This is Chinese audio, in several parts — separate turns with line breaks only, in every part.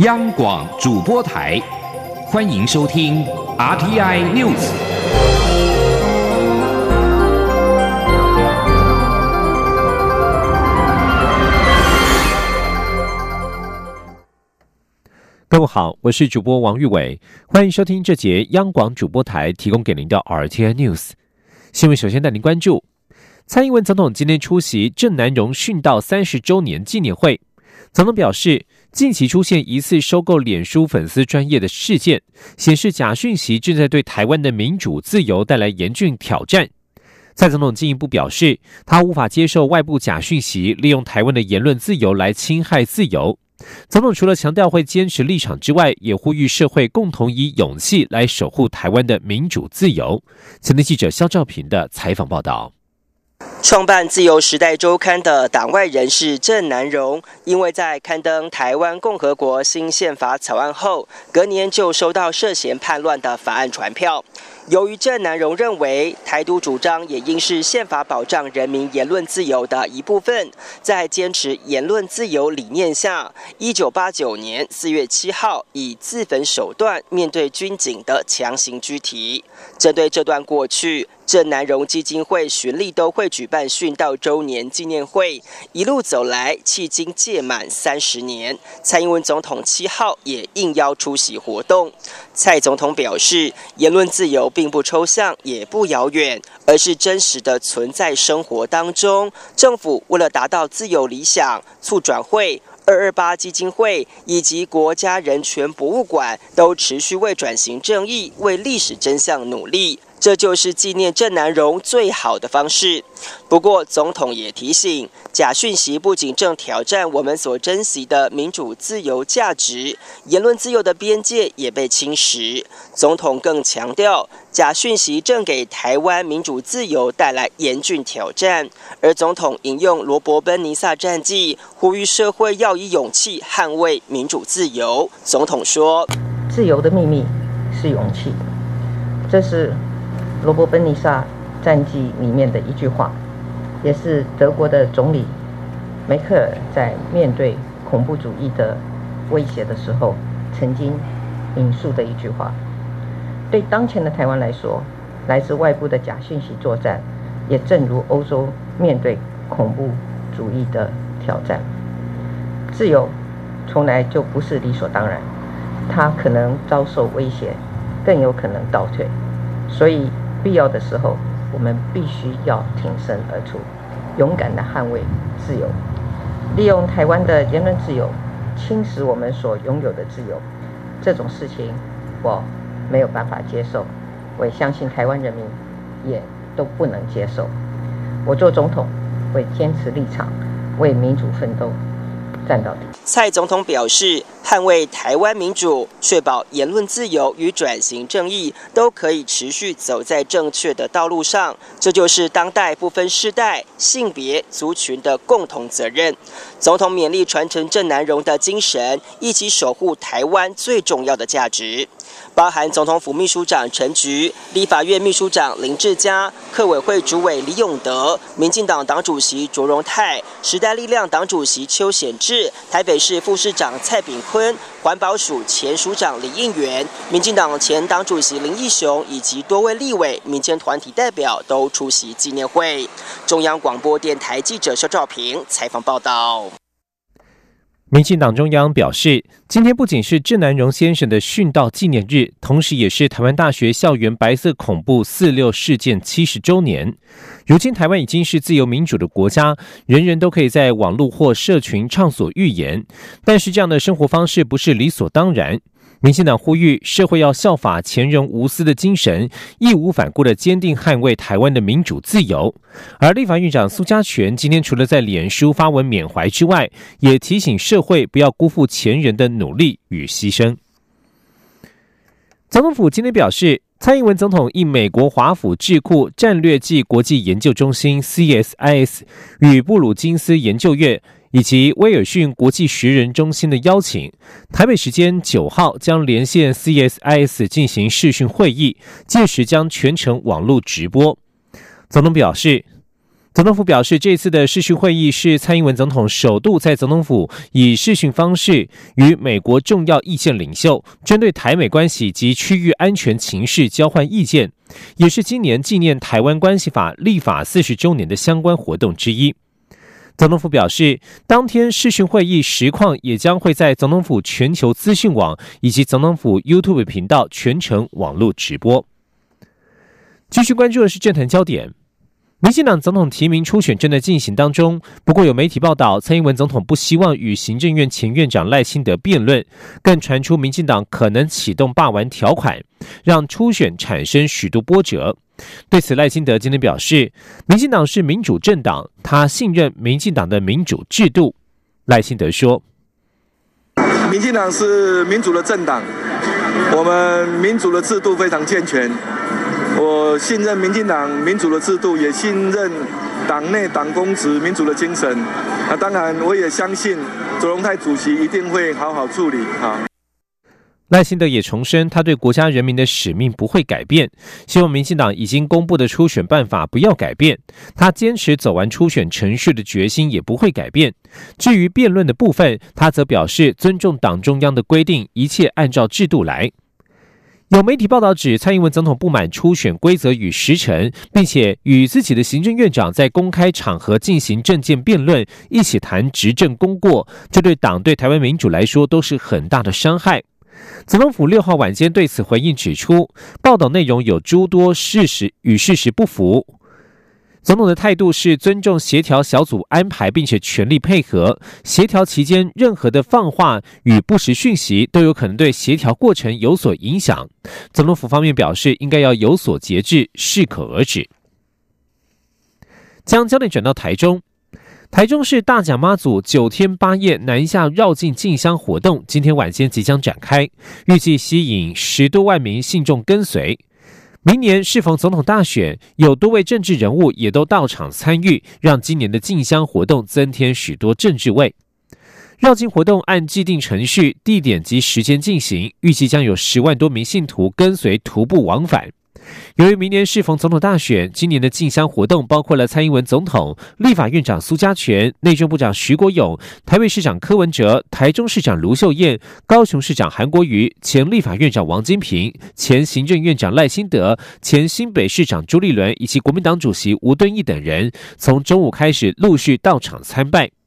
央广主播台，欢迎收听 RTI News。
各位好，我是主播王玉伟，欢迎收听这节央广主播台提供给您的 RTI News 新闻。首先带您关注，蔡英文总统今天出席郑南荣殉道三十周年纪念会，总统表示。近期出现疑似收购脸书粉丝专业的事件，显示假讯息正在对台湾的民主自由带来严峻挑战。蔡总统进一步表示，他无法接受外部假讯息利用台湾的言论自由来侵害自由。总统除了强调会坚持立场之外，也呼吁社会共同以勇气来守护台湾的民主自由。前天记者肖兆平的采访报道。
创办《自由时代周刊》的党外人士郑南荣，因为在刊登台湾共和国新宪法草案后，隔年就收到涉嫌叛乱的法案传票。由于郑南荣认为台独主张也应是宪法保障人民言论自由的一部分，在坚持言论自由理念下，一九八九年四月七号以自焚手段面对军警的强行拘提。针对这段过去，郑南荣基金会循例都会举办殉道周年纪念会，一路走来，迄今届满三十年。蔡英文总统七号也应邀出席活动。蔡总统表示，言论自由并不抽象，也不遥远，而是真实的存在生活当中。政府为了达到自由理想，促转会、二二八基金会以及国家人权博物馆都持续为转型正义、为历史真相努力。这就是纪念郑南荣最好的方式。不过，总统也提醒，假讯息不仅正挑战我们所珍惜的民主自由价值，言论自由的边界也被侵蚀。总统更强调，假讯息正给台湾民主自由带来严峻挑战。而总统引用罗伯奔尼撒战记，呼吁社会要以勇气捍卫民主自由。总统说：“自由的秘密是勇气。”这是。罗伯·本尼萨战记里面的一句话，也是德国的总理梅克尔在面对恐怖主义的威胁的时候曾经引述的一句话。对当前的台湾来说，来自外部的假讯息作战，也正如欧洲面对恐怖主义的挑战。自由从来就不是理所当然，它可能遭受威胁，更有可能倒退。所以。必要的时候，我们必须要挺身而出，勇敢地捍卫自由。利用台湾的言论自由侵蚀我们所拥有的自由，这种事情我没有办法接受。我也相信台湾人民也都不能接受。我做总统会坚持立场，为民主奋斗，蔡总统表示。捍卫台湾民主，确保言论自由与转型正义都可以持续走在正确的道路上，这就是当代不分世代、性别、族群的共同责任。总统勉励传承郑南荣的精神，一起守护台湾最重要的价值。包含总统府秘书长陈菊、立法院秘书长林志嘉、客委会主委李永德、民进党党主席卓荣泰、时代力量党主席邱显智、台北市副市长蔡炳坤、环保署前署长李应元、民进党前党主席林义雄以及多位立委、民间团体代表都出席纪念会。中央广播电台记者肖兆平采访报道。
民进党中央表示，今天不仅是郑南荣先生的殉道纪念日，同时也是台湾大学校园白色恐怖四六事件七十周年。如今，台湾已经是自由民主的国家，人人都可以在网络或社群畅所欲言，但是这样的生活方式不是理所当然。民进党呼吁社会要效法前人无私的精神，义无反顾的坚定捍卫台湾的民主自由。而立法院长苏家全今天除了在脸书发文缅怀之外，也提醒社会不要辜负前人的努力与牺牲。总统府今天表示，蔡英文总统应美国华府智库战略暨国际研究中心 （CSIS） 与布鲁金斯研究院。以及威尔逊国际学人中心的邀请，台北时间九号将连线 CSIS 进行视讯会议，届时将全程网络直播。总统表示，总统府表示，这次的视讯会议是蔡英文总统首度在总统府以视讯方式与美国重要意见领袖针对台美关系及区域安全情势交换意见，也是今年纪念《台湾关系法》立法四十周年的相关活动之一。总统府表示，当天视讯会议实况也将会在总统府全球资讯网以及总统府 YouTube 频道全程网络直播。继续关注的是政坛焦点。民进党总统提名初选正在进行当中，不过有媒体报道，蔡英文总统不希望与行政院前院长赖清德辩论，更传出民进党可能启动罢完条款，让初选产生许多波折。对此，赖清德今天表示，民进党是民主政党，他信任民进党的民主制度。赖清德说：“
民进党是民主的政党，我们民主的制度非常健全。”我信任民进党民主的制度，也信任党内党公职民主的精神。那当然，我也相信左荣泰主席一定会好好处理。哈，
赖清德也重申，他对国家人民的使命不会改变，希望民进党已经公布的初选办法不要改变。他坚持走完初选程序的决心也不会改变。至于辩论的部分，他则表示尊重党中央的规定，一切按照制度来。有媒体报道指，蔡英文总统不满初选规则与时程，并且与自己的行政院长在公开场合进行政见辩论，一起谈执政功过，这对党对台湾民主来说都是很大的伤害。总统府六号晚间对此回应指出，报道内容有诸多事实与事实不符。总统的态度是尊重协调小组安排，并且全力配合协调期间，任何的放话与不实讯息都有可能对协调过程有所影响。总统府方面表示，应该要有所节制，适可而止。将焦点转到台中，台中市大甲妈祖九天八夜南下绕境进香活动，今天晚间即将展开，预计吸引十多万名信众跟随。明年适逢总统大选，有多位政治人物也都到场参与，让今年的竞相活动增添许多政治味。绕境活动按既定程序、地点及时间进行，预计将有十万多名信徒跟随徒步往返。由于明年适逢总统大选，今年的进香活动包括了蔡英文总统、立法院长苏家全、内政部长徐国勇、台北市长柯文哲、台中市长卢秀燕、高雄市长韩国瑜、前立法院长王金平、前行政院长赖清德、前新北市长朱立伦以及国民党主席吴敦义等人，从中午开始陆续到场参拜。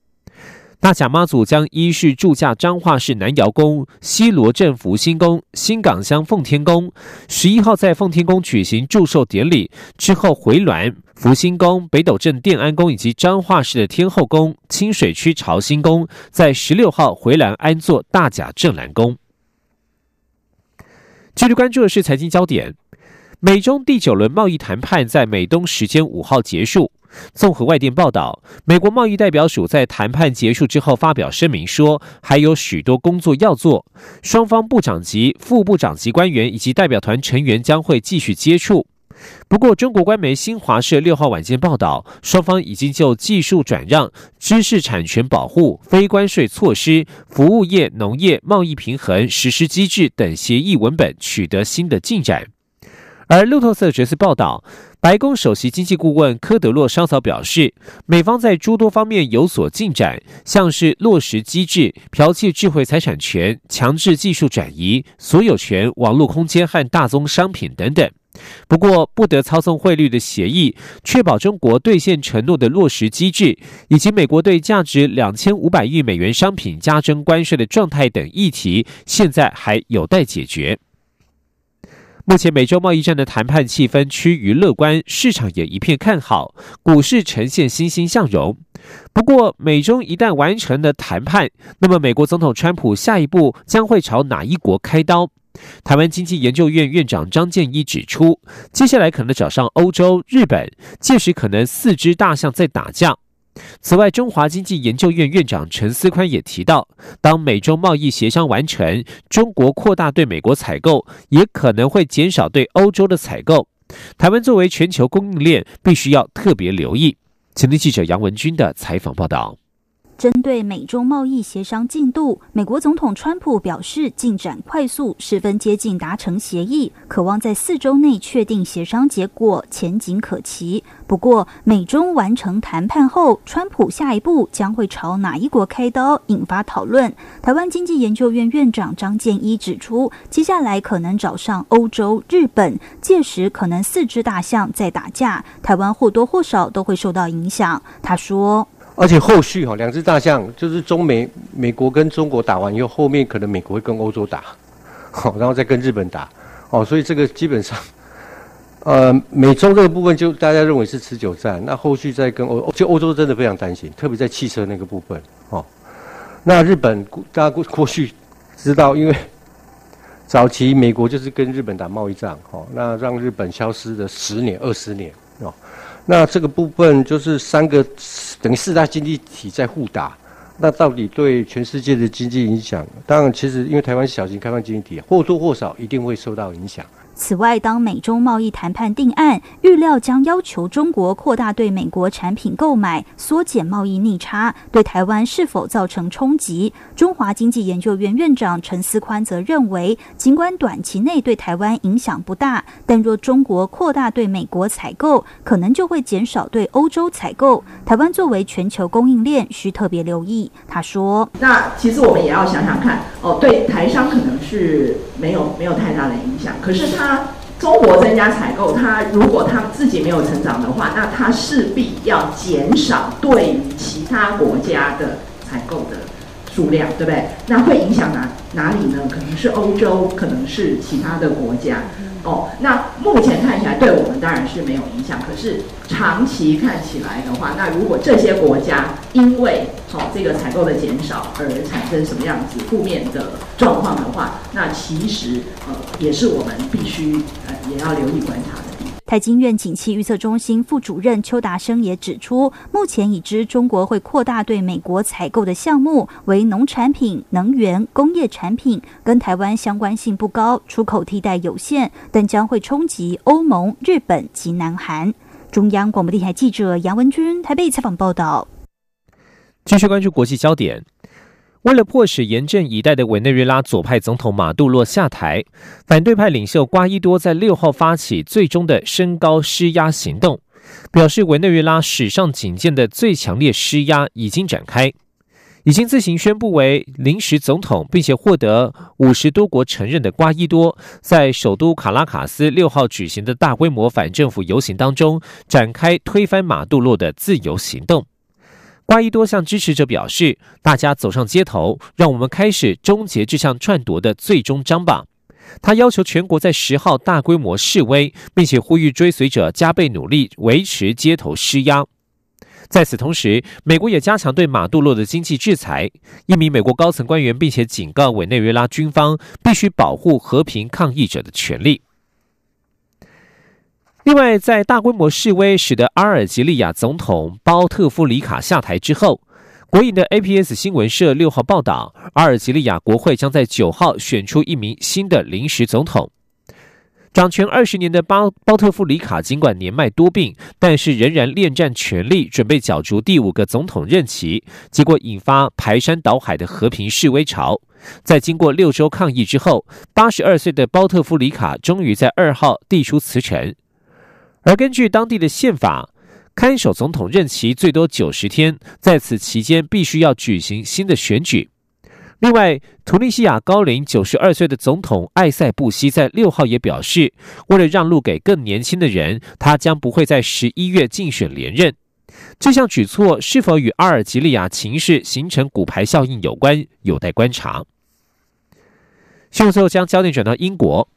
大甲妈祖将依序驻驾彰化市南窑宫、西罗镇福兴宫、新港乡奉天宫，十一号在奉天宫举行祝寿典礼，之后回銮福兴宫、北斗镇殿安宫以及彰化市的天后宫、清水区朝兴宫，在十六号回銮安坐大甲镇澜宫。继续关注的是财经焦点，美中第九轮贸易谈判在美东时间五号结束。综合外电报道，美国贸易代表署在谈判结束之后发表声明说，还有许多工作要做。双方部长级、副部长级官员以及代表团成员将会继续接触。不过，中国官媒新华社六号晚间报道，双方已经就技术转让、知识产权保护、非关税措施、服务业、农业贸易平衡实施机制等协议文本取得新的进展。而路透社这次报道。白宫首席经济顾问科德洛稍早表示，美方在诸多方面有所进展，像是落实机制、剽窃智慧财产权、强制技术转移、所有权、网络空间和大宗商品等等。不过，不得操纵汇率的协议、确保中国兑现承诺的落实机制，以及美国对价值两千五百亿美元商品加征关税的状态等议题，现在还有待解决。目前美洲贸易战的谈判气氛趋于乐观，市场也一片看好，股市呈现欣欣向荣。不过，美中一旦完成了谈判，那么美国总统川普下一步将会朝哪一国开刀？台湾经济研究院院长张建一指出，接下来可能找上欧洲、日本，届时可能四只大象在打架。此外，中华经济研究院院长陈思宽也提到，当美洲贸易协商完成，中国扩大对美国采购，也可能会减少对欧洲的采购。台湾作为全球供应链，必须要特别留意。前天记者杨文军的采访报道。
针对美中贸易协商进度，美国总统川普表示进展快速，十分接近达成协议，渴望在四周内确定协商结果，前景可期。不过，美中完成谈判后，川普下一步将会朝哪一国开刀，引发讨论。台湾经济研究院院长张建一指出，接下来可能找上欧洲、日本，届时可能四只大象在打架，台湾或多或少都会受到影响。他说。
而且后续哈，两只大象就是中美美国跟中国打完以后，后面可能美国会跟欧洲打，好，然后再跟日本打，哦，所以这个基本上，呃，美中这个部分就大家认为是持久战，那后续再跟欧，就欧洲真的非常担心，特别在汽车那个部分，哦，那日本大家过过去知道，因为早期美国就是跟日本打贸易战，哦，那让日本消失了十年、二十年，那这个部分就是三个等于四大经济体在互打，那到底对全世界的经济影响？当然，其实因为台湾是小型开放经济体，或多或少一定会受到影响。
此外，当美中贸易谈判定案，预料将要求中国扩大对美国产品购买，缩减贸易逆差，对台湾是否造成冲击？中华经济研究院院长陈思宽则认为，尽管短期内对台湾影响不大，但若中国扩大对美国采购，可能就会减少对欧洲采购。台湾作为全球供应链，需特别留意。他说：“
那其实我们也要想想看，哦，对台商可能是没有没有太大的影响，可是他。”它中国增加采购，他如果他自己没有成长的话，那他势必要减少对于其他国家的采购的数量，对不对？那会影响哪哪里呢？可能是欧洲，可能是其他的国家。哦，那目前看起来对我们当然是没有影响，可是长期看起来的话，那如果这些国家因为好这个采购的减少而产生什么样子负面的状况的话，那其实呃也是我们必须呃也要留意观察。
台经院景气预测中心副主任邱达生也指出，目前已知中国会扩大对美国采购的项目为农产品、能源、工业产品，跟台湾相关性不高，出口替代有限，但将会冲击欧盟、日本及南韩。中央广播电台记者杨文君台北采访报道。
继续关注国际焦点。为了迫使严阵以待的委内瑞拉左派总统马杜洛下台，反对派领袖瓜伊多在六号发起最终的升高施压行动，表示委内瑞拉史上仅见的最强烈施压已经展开。已经自行宣布为临时总统，并且获得五十多国承认的瓜伊多，在首都卡拉卡斯六号举行的大规模反政府游行当中，展开推翻马杜洛的自由行动。瓜伊多向支持者表示：“大家走上街头，让我们开始终结这项篡夺的最终章吧。”他要求全国在十号大规模示威，并且呼吁追随者加倍努力维持街头施压。在此同时，美国也加强对马杜洛的经济制裁。一名美国高层官员并且警告委内瑞拉军方必须保护和平抗议者的权利。另外，在大规模示威使得阿尔及利亚总统包特夫里卡下台之后，国营的 APS 新闻社六号报道，阿尔及利亚国会将在九号选出一名新的临时总统。掌权二十年的包包特夫里卡尽管年迈多病，但是仍然恋战权力，准备角逐第五个总统任期。结果引发排山倒海的和平示威潮。在经过六周抗议之后，八十二岁的包特夫里卡终于在二号递出辞呈。而根据当地的宪法，看守总统任期最多九十天，在此期间必须要举行新的选举。另外，图尼西亚高龄九十二岁的总统艾塞布西在六号也表示，为了让路给更年轻的人，他将不会在十一月竞选连任。这项举措是否与阿尔及利亚情势形成骨牌效应有关，有待观察。新闻最后将焦点转到英国。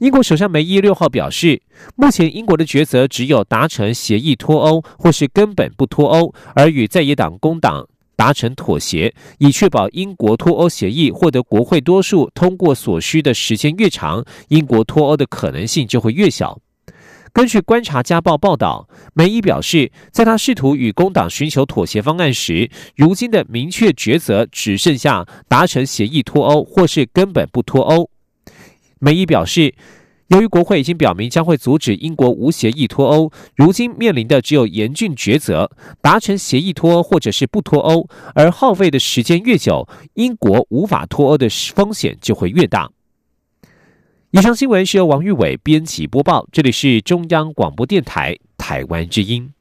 英国首相梅伊六号表示，目前英国的抉择只有达成协议脱欧，或是根本不脱欧，而与在野党工党达成妥协，以确保英国脱欧协议获得国会多数通过所需的时间越长，英国脱欧的可能性就会越小。根据《观察家报》报道，梅伊表示，在他试图与工党寻求妥协方案时，如今的明确抉择只剩下达成协议脱欧，或是根本不脱欧。梅伊表示，由于国会已经表明将会阻止英国无协议脱欧，如今面临的只有严峻抉择：达成协议脱欧，或者是不脱欧。而耗费的时间越久，英国无法脱欧的风险就会越大。以上新闻是由王玉伟编辑播报，这里是中央广播电台台湾之音。